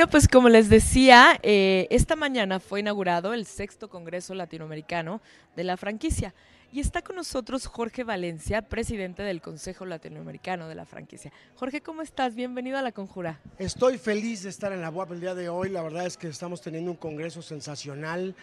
Bueno, pues como les decía, eh, esta mañana fue inaugurado el sexto Congreso Latinoamericano de la franquicia. Y está con nosotros Jorge Valencia, presidente del Consejo Latinoamericano de la Franquicia. Jorge, ¿cómo estás? Bienvenido a La Conjura. Estoy feliz de estar en la UAP el día de hoy. La verdad es que estamos teniendo un congreso sensacional.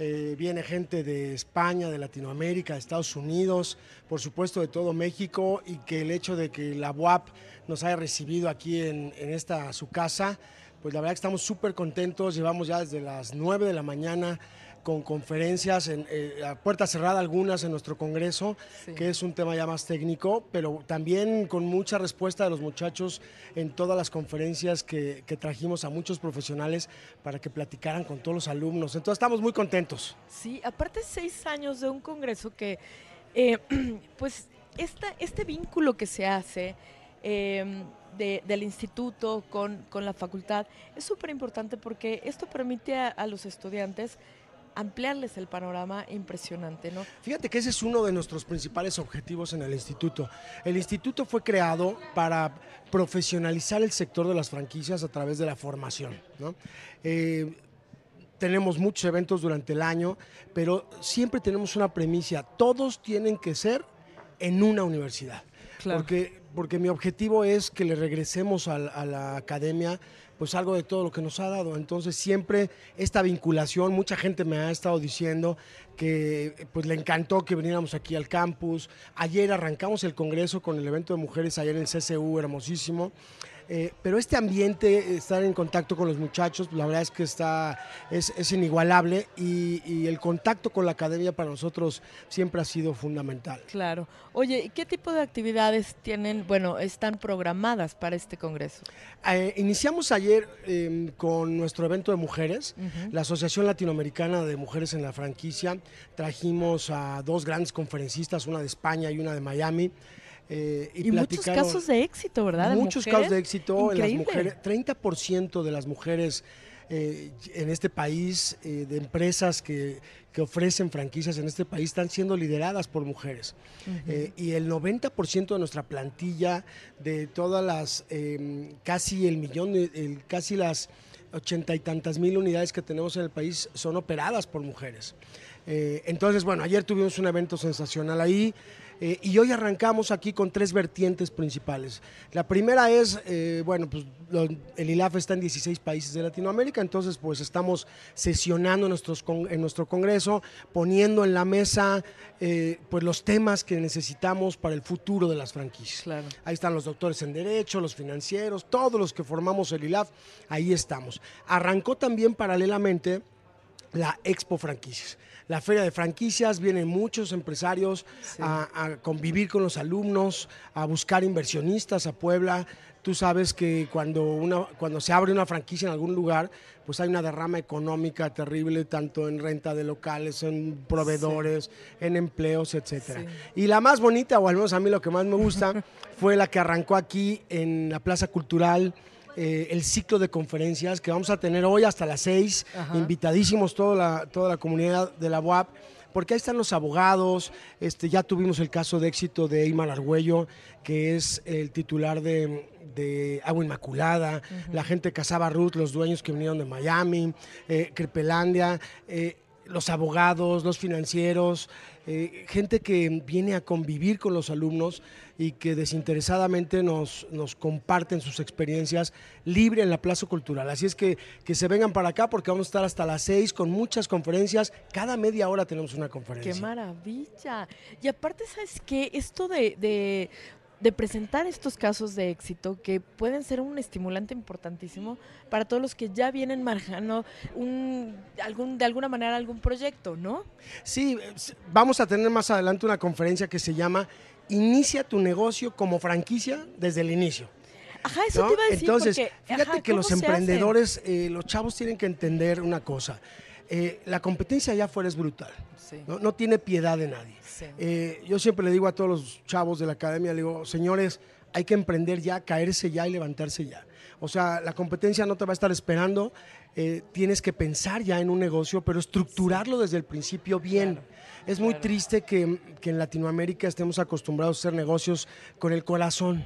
Eh, viene gente de España, de Latinoamérica, de Estados Unidos, por supuesto de todo México y que el hecho de que la UAP nos haya recibido aquí en, en esta su casa, pues la verdad que estamos súper contentos. Llevamos ya desde las 9 de la mañana con conferencias en, eh, a puerta cerrada algunas en nuestro congreso, Sí. que es un tema ya más técnico, pero también con mucha respuesta de los muchachos en todas las conferencias que, que trajimos a muchos profesionales para que platicaran con todos los alumnos. Entonces estamos muy contentos. Sí, aparte seis años de un congreso que, eh, pues, esta, este vínculo que se hace eh, de- del instituto con, con la facultad es súper importante porque esto permite a, a los estudiantes ampliarles el panorama impresionante, ¿no? Fíjate que ese es uno de nuestros principales objetivos en el instituto. El instituto fue creado para profesionalizar el sector de las franquicias a través de la formación. ¿no? Eh, tenemos muchos eventos durante el año, pero siempre tenemos una premisa, todos tienen que ser en una universidad. Claro. Porque, porque mi objetivo es que le regresemos a, la academia pues algo de todo lo que nos ha dado. Entonces siempre esta vinculación, mucha gente me ha estado diciendo que pues le encantó que viniéramos aquí al campus. Ayer arrancamos el congreso con el evento de mujeres ayer en el CCU, hermosísimo. Eh, pero este ambiente, estar en contacto con los muchachos, la verdad es que está, es, es inigualable y, y el contacto con la academia para nosotros siempre ha sido fundamental. Claro. Oye, ¿y ¿qué tipo de actividades tienen, bueno, están programadas para este congreso? Eh, iniciamos ayer eh, con nuestro evento de mujeres, la Asociación Latinoamericana de Mujeres en la Franquicia. Trajimos a dos grandes conferencistas, una de España y una de Miami. Eh, Y, muchos platicaron- casos de éxito, ¿verdad? Muchos mujeres. casos de éxito. en Las Increíble. mujeres, 30% de las mujeres eh, en este país, eh, de empresas que, que ofrecen franquicias en este país, están siendo lideradas por mujeres. Eh, y el 90% de nuestra plantilla, de todas las, eh, casi el millón, el- casi las ochenta y tantas mil unidades que tenemos en el país, son operadas por mujeres. Eh, entonces, bueno, ayer tuvimos un evento sensacional ahí. Eh, y hoy arrancamos aquí con tres vertientes principales. La primera es, eh, bueno, pues lo- el ILAF está en 16 países de Latinoamérica, entonces pues estamos sesionando nuestros con- en nuestro congreso, poniendo en la mesa eh, pues los temas que necesitamos para el futuro de las franquicias. Claro. Ahí están los doctores en Derecho, los financieros, todos los que formamos el ILAF, ahí estamos. Arrancó también paralelamente la Expo Franquicias. La feria de franquicias, vienen muchos empresarios a, a convivir con los alumnos, a buscar inversionistas a Puebla. Tú sabes que cuando, una, cuando se abre una franquicia en algún lugar, pues hay una derrama económica terrible, tanto en renta de locales, en proveedores, en empleos, etcétera. Sí. Y la más bonita, o al menos a mí lo que más me gusta, fue la que arrancó aquí en la Plaza Cultural, eh, el ciclo de conferencias que vamos a tener hoy hasta las seis, Ajá. invitadísimos toda la, toda la comunidad de la UAP, porque ahí están los abogados, este, ya tuvimos el caso de éxito de Eymar Argüello, que es el titular de, de Agua Inmaculada, la gente de Casaba Ruth, los dueños que vinieron de Miami, eh, Crepelandia, eh, los abogados, los financieros, eh, gente que viene a convivir con los alumnos y que desinteresadamente nos, nos comparten sus experiencias libre en la Plaza Cultural. Así es que que se vengan para acá porque vamos a estar hasta las seis con muchas conferencias. Cada media hora tenemos una conferencia. ¡Qué maravilla! Y aparte, ¿sabes qué? Esto de, de, de presentar estos casos de éxito que pueden ser un estimulante importantísimo para todos los que ya vienen manejando un, algún, de alguna manera algún proyecto, ¿no? Sí, vamos a tener más adelante una conferencia que se llama Inicia tu negocio como franquicia desde el inicio. Ajá, eso ¿no? te iba a decir. Entonces, porque, fíjate ajá, que ¿cómo los emprendedores, eh, los chavos tienen que entender una cosa. Eh, la competencia allá afuera es brutal. Sí. ¿no? No tiene piedad de nadie. Sí. Eh, yo siempre le digo a todos los chavos de la academia, le digo, señores, hay que emprender ya, caerse ya y levantarse ya. O sea, la competencia no te va a estar esperando, eh, tienes que pensar ya en un negocio, pero estructurarlo desde el principio bien. Claro, es muy claro. triste que, que en Latinoamérica estemos acostumbrados a hacer negocios con el corazón.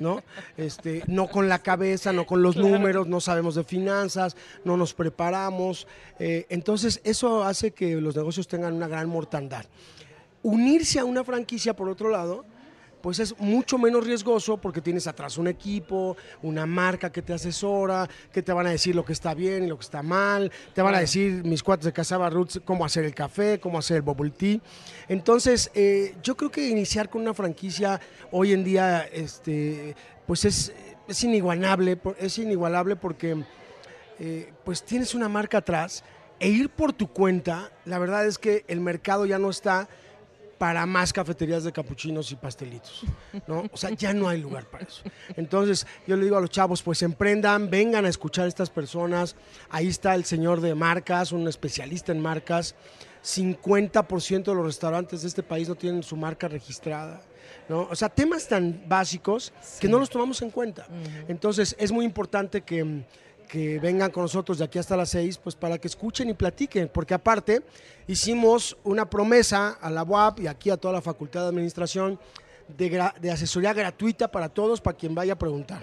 ¿No? Este, no con la cabeza, no con los Claro. números, no sabemos de finanzas, no nos preparamos. eh, entonces, eso hace que los negocios tengan una gran mortandad. Unirse a una franquicia, por otro lado, pues es mucho menos riesgoso porque tienes atrás un equipo, una marca que te asesora, que te van a decir lo que está bien y lo que está mal, te van a decir mis cuates de Casaba Roots cómo hacer el café, cómo hacer el bubble tea. Entonces, eh, yo creo que iniciar con una franquicia hoy en día, este, pues es, es inigualable, es inigualable porque eh, pues tienes una marca atrás e ir por tu cuenta, la verdad es que el mercado ya no está para más cafeterías de capuchinos y pastelitos, ¿no? O sea, ya no hay lugar para eso. Entonces, yo le digo a los chavos, pues emprendan, vengan a escuchar a estas personas. Ahí está el señor de marcas, un especialista en marcas. 50% de los restaurantes de este país no tienen su marca registrada. ¿no? O sea, temas tan básicos que no los tomamos en cuenta. Entonces, es muy importante que, que vengan con nosotros de aquí hasta las 6, pues para que escuchen y platiquen, porque aparte hicimos una promesa a la UAP y aquí a toda la Facultad de Administración de, gra- de asesoría gratuita para todos, para quien vaya a preguntar.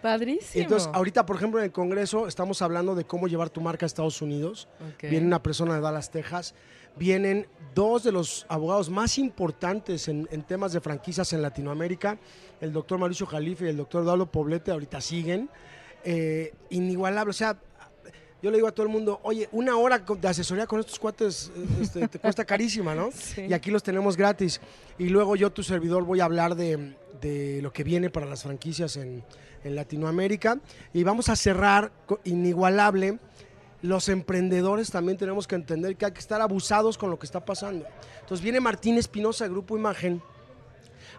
Padrísimo. Entonces, ahorita, por ejemplo, en el Congreso estamos hablando de cómo llevar tu marca a Estados Unidos. Viene una persona de Dallas, Texas. Vienen dos de los abogados más importantes en, en temas de franquicias en Latinoamérica, el doctor Mauricio Jalife y el doctor Eduardo Poblete, ahorita siguen. Eh, inigualable, o sea, yo le digo a todo el mundo, oye, una hora de asesoría con estos cuates este, te cuesta carísima, ¿no? Sí. Y aquí los tenemos gratis. Y luego yo, tu servidor, voy a hablar de, de lo que viene para las franquicias en, en Latinoamérica. Y vamos a cerrar inigualable. Los emprendedores también tenemos que entender que hay que estar abusados con lo que está pasando. Entonces viene Martín Espinosa, Grupo Imagen,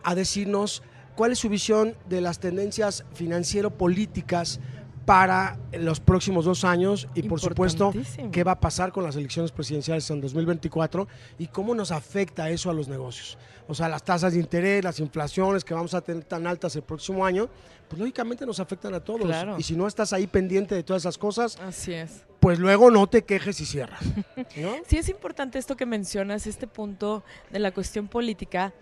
a decirnos cuál es su visión de las tendencias financiero-políticas para los próximos dos años y por supuesto qué va a pasar con las elecciones presidenciales en 2024 y cómo nos afecta eso a los negocios. O sea, las tasas de interés, las inflaciones que vamos a tener tan altas el próximo año, pues lógicamente nos afectan a todos. Claro. Y si no estás ahí pendiente de todas esas cosas, Así es. pues luego no te quejes y cierras. ¿no? Sí es importante esto que mencionas, este punto de la cuestión política,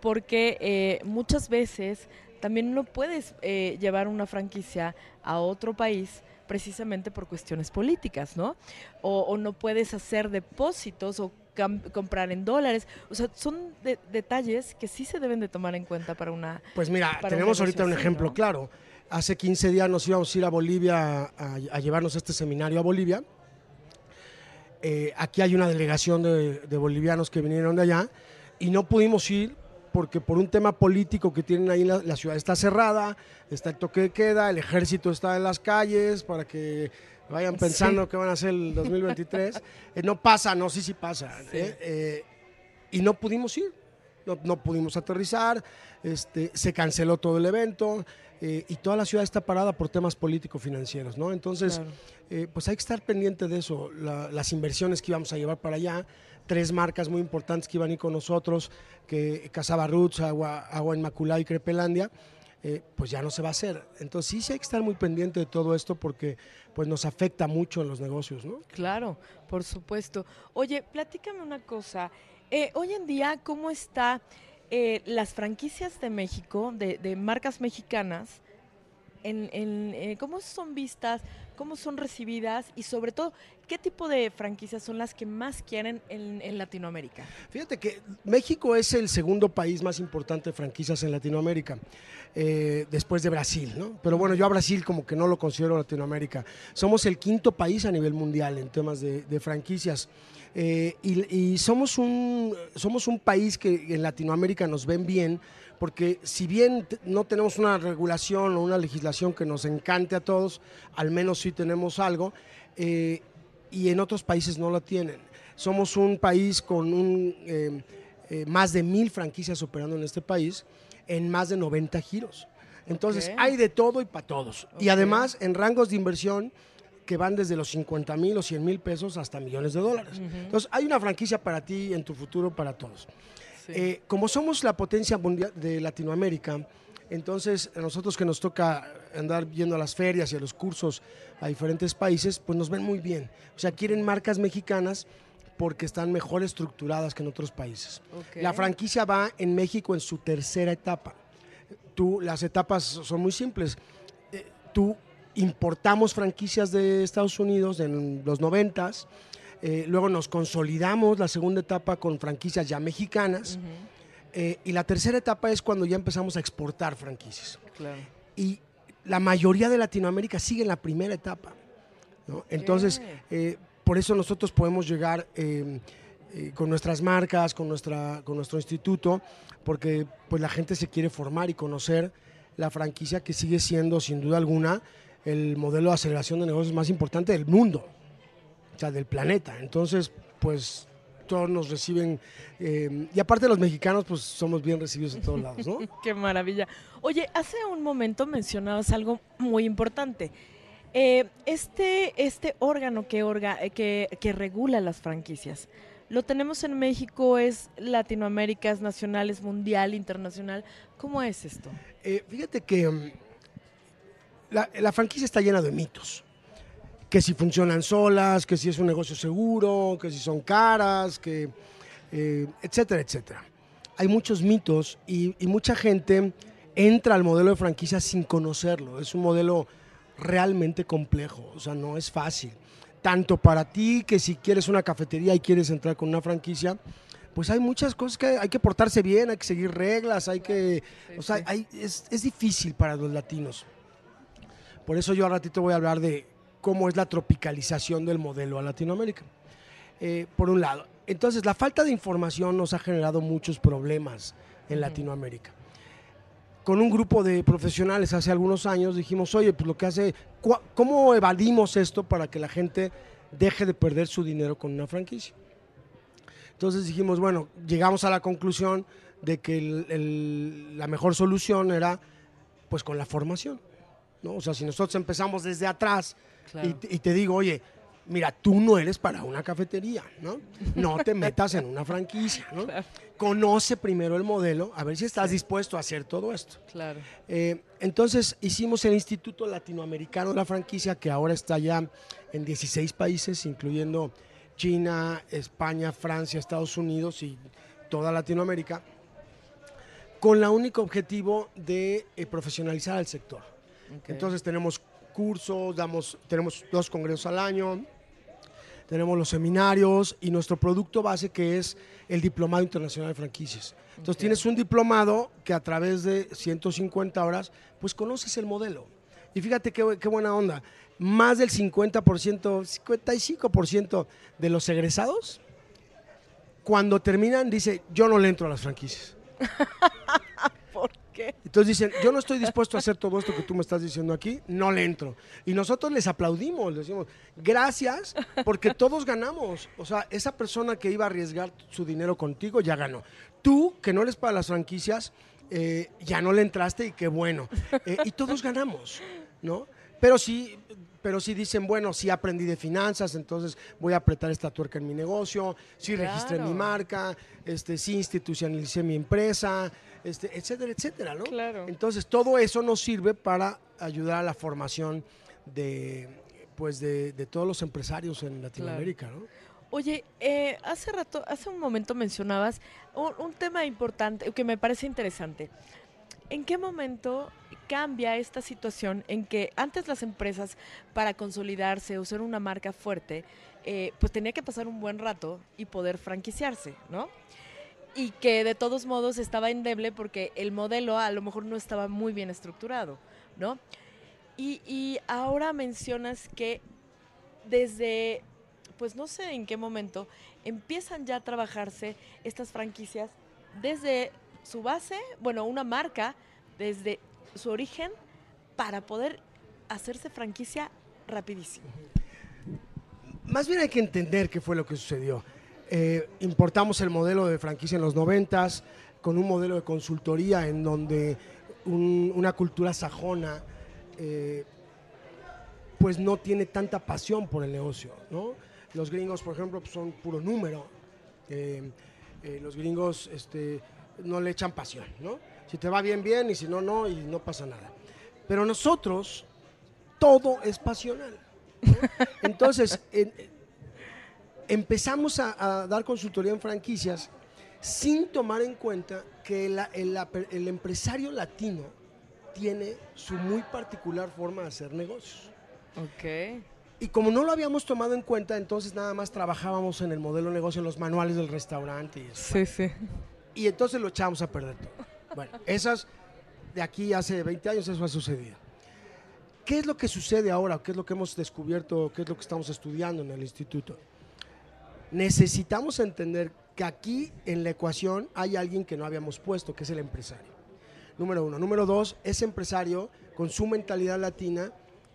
porque eh, muchas veces también no puedes eh, llevar una franquicia a otro país precisamente por cuestiones políticas, ¿no? O, o no puedes hacer depósitos o comprar en dólares. O sea, son de- detalles que sí se deben de tomar en cuenta para una... Pues mira, un tenemos ahorita un ejemplo ¿no? claro. Hace 15 días nos íbamos a ir a Bolivia a, a llevarnos este seminario a Bolivia. Eh, aquí hay una delegación de, de bolivianos que vinieron de allá y no pudimos ir porque por un tema político que tienen ahí, la, la ciudad está cerrada, está el toque de queda, el ejército está en las calles para que vayan Sí. pensando que van a hacer el 2023. Eh, no pasa, no, sí, sí pasa. Sí. ¿eh? Eh, y no pudimos ir, no, no pudimos aterrizar, este, se canceló todo el evento eh, y toda la ciudad está parada por temas político-financieros, ¿no? Entonces, Claro. eh, pues hay que estar pendiente de eso, la- las inversiones que íbamos a llevar para allá, tres marcas muy importantes que iban a ir con nosotros, que Casaba Roots, Agua, Agua Inmaculada y Crepelandia, eh, pues ya no se va a hacer. Entonces sí, sí hay que estar muy pendiente de todo esto porque pues nos afecta mucho en los negocios, ¿no? Claro, por supuesto. Oye, platícame una cosa. Eh, hoy en día, ¿cómo está eh, las franquicias de México, de, de marcas mexicanas? En, en, eh, ¿Cómo son vistas? ¿Cómo son recibidas? Y sobre todo, ¿qué tipo de franquicias son las que más quieren en, Latinoamérica? Fíjate que México es el segundo país más importante de franquicias en Latinoamérica, eh, después de Brasil, ¿no? Pero bueno, yo a Brasil como que no lo considero Latinoamérica. Somos el quinto país a nivel mundial en temas de, de franquicias. Eh, y y somos, un, somos un país que en Latinoamérica nos ven bien, porque si bien no tenemos una regulación o una legislación que nos encante a todos, al menos sí tenemos algo, eh, y en otros países no la tienen. Somos un país con un, eh, eh, más de mil franquicias operando en este país, en más de 90 giros. Entonces hay de todo y para todos. Y además en rangos de inversión que van desde los 50 mil o 100 mil pesos hasta millones de dólares. Entonces, hay una franquicia para ti, en tu futuro, para todos. Eh, como somos la potencia mundial de Latinoamérica, entonces a nosotros que nos toca andar yendo a las ferias y a los cursos a diferentes países, pues nos ven muy bien. O sea, quieren marcas mexicanas porque están mejor estructuradas que en otros países. La franquicia va en México en su tercera etapa. Tú, las etapas son muy simples. Eh, tú importamos franquicias de Estados Unidos en los noventas, eh, luego nos consolidamos la segunda etapa con franquicias ya mexicanas. Eh, y la tercera etapa es cuando ya empezamos a exportar franquicias. Y la mayoría de Latinoamérica sigue en la primera etapa. Entonces, eh, por eso nosotros podemos llegar con nuestras marcas, con, nuestra, con nuestro instituto, porque pues, la gente se quiere formar y conocer la franquicia que sigue siendo, sin duda alguna, el modelo de aceleración de negocios más importante del mundo o sea, del planeta. Entonces, pues todos nos reciben, eh, y aparte los mexicanos, pues somos bien recibidos en todos lados, ¿no? Qué maravilla. Oye, hace un momento mencionabas algo muy importante. Eh, este, este órgano que, orga, eh, que, que, regula las franquicias, ¿lo tenemos en México? ¿Es Latinoamérica? ¿Es nacional? ¿Es mundial? ¿Internacional? ¿Cómo es esto? fíjate que mm, la, la franquicia está llena de mitos que si funcionan solas, que si es un negocio seguro, que si son caras, que, eh, etcétera, etcétera. Hay muchos mitos y, mucha gente entra al modelo de franquicia sin conocerlo. Es un modelo realmente complejo, o sea, no es fácil. Tanto para ti que si quieres una cafetería y quieres entrar con una franquicia, pues hay muchas cosas que hay que portarse bien, hay que seguir reglas, hay que... O sea, es, es difícil para los latinos. Por eso yo a ratito voy a hablar de cómo es la tropicalización del modelo a Latinoamérica. Eh, por un lado. Entonces, la falta de información nos ha generado muchos problemas en Latinoamérica. Con un grupo de profesionales hace algunos años dijimos, oye, pues lo que hace, ¿cómo evadimos esto para que la gente deje de perder su dinero con una franquicia? Entonces dijimos, bueno, llegamos a la conclusión de que la mejor solución era pues con la formación. ¿no? O sea, si nosotros empezamos desde atrás y, te digo, oye, mira, tú no eres para una cafetería, ¿no? No te metas en una franquicia, ¿no? Conoce primero el modelo, a ver si estás dispuesto a hacer todo esto. Claro. Eh, entonces hicimos el Instituto Latinoamericano de la Franquicia, que ahora está ya en 16 países, incluyendo China, España, Francia, Estados Unidos y toda Latinoamérica, con el único objetivo de eh, profesionalizar el sector. Entonces tenemos cursos, damos, tenemos dos congresos al año, tenemos los seminarios y nuestro producto base que es el Diplomado Internacional de Franquicias. Entonces tienes un diplomado que a través de 150 horas, pues conoces el modelo. Y fíjate qué, qué buena onda, más del 50%, 55% de los egresados, cuando terminan, dice, yo no le entro a las franquicias. Entonces dicen, yo no estoy dispuesto a hacer todo esto que tú me estás diciendo aquí, no le entro. Y nosotros les aplaudimos, les decimos, gracias, porque todos ganamos. O sea, esa persona que iba a arriesgar su dinero contigo ya ganó. Tú, que no eres para las franquicias, eh, ya no le entraste y qué bueno. Eh, y todos ganamos, ¿no? Pero sí, pero si dicen, bueno, sí aprendí de finanzas, entonces voy a apretar esta tuerca en mi negocio, sí registré mi marca, este, sí institucionalicé mi empresa, este, etcétera, etcétera, ¿no? Claro. Entonces, todo eso nos sirve para ayudar a la formación de, pues, de, todos los empresarios en Latinoamérica, ¿no? Oye, eh, hace rato, hace un momento mencionabas un, tema importante que me parece interesante. ¿En qué momento cambia esta situación en que antes las empresas para consolidarse o ser una marca fuerte, eh, pues tenía que pasar un buen rato y poder franquiciarse, ¿no? y que de todos modos estaba endeble porque el modelo a lo mejor no estaba muy bien estructurado, ¿no? Y, ahora mencionas que desde, pues no sé en qué momento, empiezan ya a trabajarse estas franquicias desde su base, bueno, una marca, desde su origen, para poder hacerse franquicia rapidísimo. Más bien hay que entender qué fue lo que sucedió. Eh, importamos el modelo de franquicia en los noventas con un modelo de consultoría en donde una cultura sajona eh, pues no tiene tanta pasión por el negocio, ¿no? Los gringos, por ejemplo, pues, son puro número. Eh, los gringos este, no le echan pasión, ¿no? Si te va bien, bien, y si no, no, y no pasa nada. Pero nosotros, todo es pasional. ¿no? Entonces, en- empezamos a, a dar consultoría en franquicias sin tomar en cuenta que la- el, aper- el empresario latino tiene su muy particular forma de hacer negocios. Ok. Y como no lo habíamos tomado en cuenta, entonces nada más trabajábamos en el modelo de negocio, en los manuales del restaurante y eso. Sí, sí. Y entonces lo echamos a perder todo. Bueno, esas de aquí hace 20 años eso ha sucedido. ¿Qué es lo que sucede ahora? ¿Qué es lo que hemos descubierto? ¿Qué es lo que estamos estudiando en el instituto? Necesitamos entender que aquí en la ecuación hay alguien que no habíamos puesto, que es el empresario. Número uno. Número dos, ese empresario con su mentalidad latina,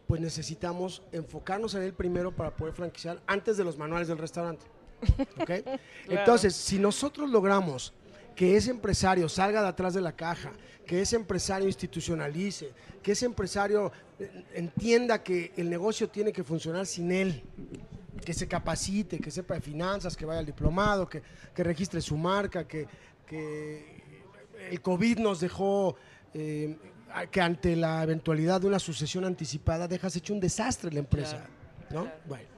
pues necesitamos enfocarnos en él primero para poder franquiciar antes de los manuales del restaurante. ¿Ok? Entonces, si nosotros logramos que ese empresario salga de atrás de la caja, que ese empresario institucionalice, que ese empresario eh, entienda que el negocio tiene que funcionar sin él, que se capacite, que sepa de finanzas, que vaya al diplomado, que, que registre su marca, que, que el COVID nos dejó eh, que ante la eventualidad de una sucesión anticipada dejas hecho un desastre la empresa. Claro, ¿no? claro. Bueno,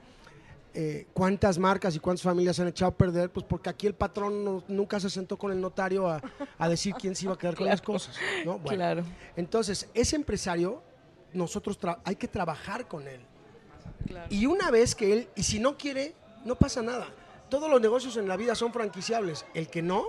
eh, ¿cuántas marcas y cuántas familias se han echado a perder? Pues porque aquí el patrón no- nunca se sentó con el notario a, a decir quién se iba a quedar con las cosas. ¿no? Bueno, Claro. Entonces, ese empresario, nosotros hay que trabajar con él. Claro. Y una vez que él, y si no quiere, no pasa nada. Todos los negocios en la vida son franquiciables. El que no,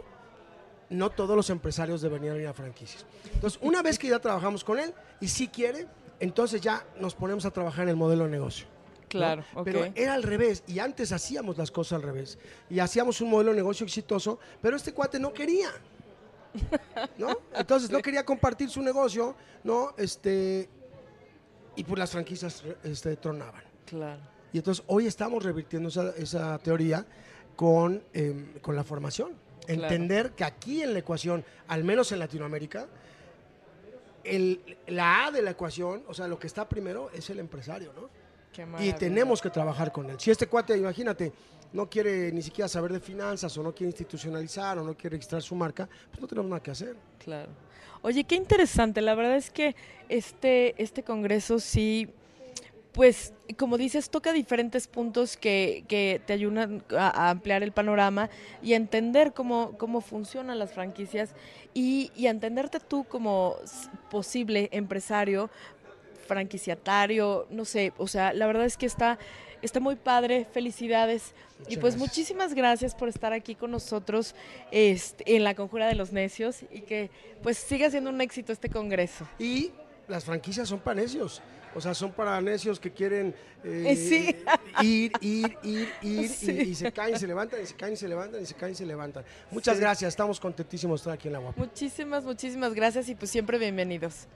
no todos los empresarios deberían ir a franquicias. Entonces, una vez que ya trabajamos con él y si quiere, entonces ya nos ponemos a trabajar en el modelo de negocio. ¿No? Claro, ok. Pero era al revés, y antes hacíamos las cosas al revés. Y hacíamos un modelo de negocio exitoso, pero este cuate no quería. ¿No? Entonces no quería compartir su negocio, ¿no? Este, y pues las franquicias este, tronaban. Claro. Y entonces hoy estamos revirtiendo esa, esa teoría con, em, con la formación. Claro. Entender que aquí en la ecuación, al menos en Latinoamérica, el- la A de la ecuación, o sea, lo que está primero es el empresario, ¿no? Y tenemos que trabajar con él. Si este cuate, imagínate, no quiere ni siquiera saber de finanzas o no quiere institucionalizar o no quiere registrar su marca, pues no tenemos nada que hacer. Claro. Oye, qué interesante. La verdad es que este, este congreso sí, pues, como dices, toca diferentes puntos que, que te ayudan a, a ampliar el panorama y a entender cómo, cómo funcionan las franquicias y, y a entenderte tú como posible empresario, franquiciatario, no sé, o sea, la verdad es que está, está muy padre, felicidades. y pues gracias. muchísimas gracias por estar aquí con nosotros este, en la Conjura de los Necios y que pues siga siendo un éxito este congreso. Y las franquicias son para necios. O sea, son para necios que quieren eh, sí. ir, ir, ir, ir, y- Sí. y, se caen, se levantan, y se caen, se levantan, y se caen, y se levantan. Muchas Sí. gracias, estamos contentísimos de estar aquí en la guapa. Muchísimas, muchísimas gracias y pues siempre bienvenidos.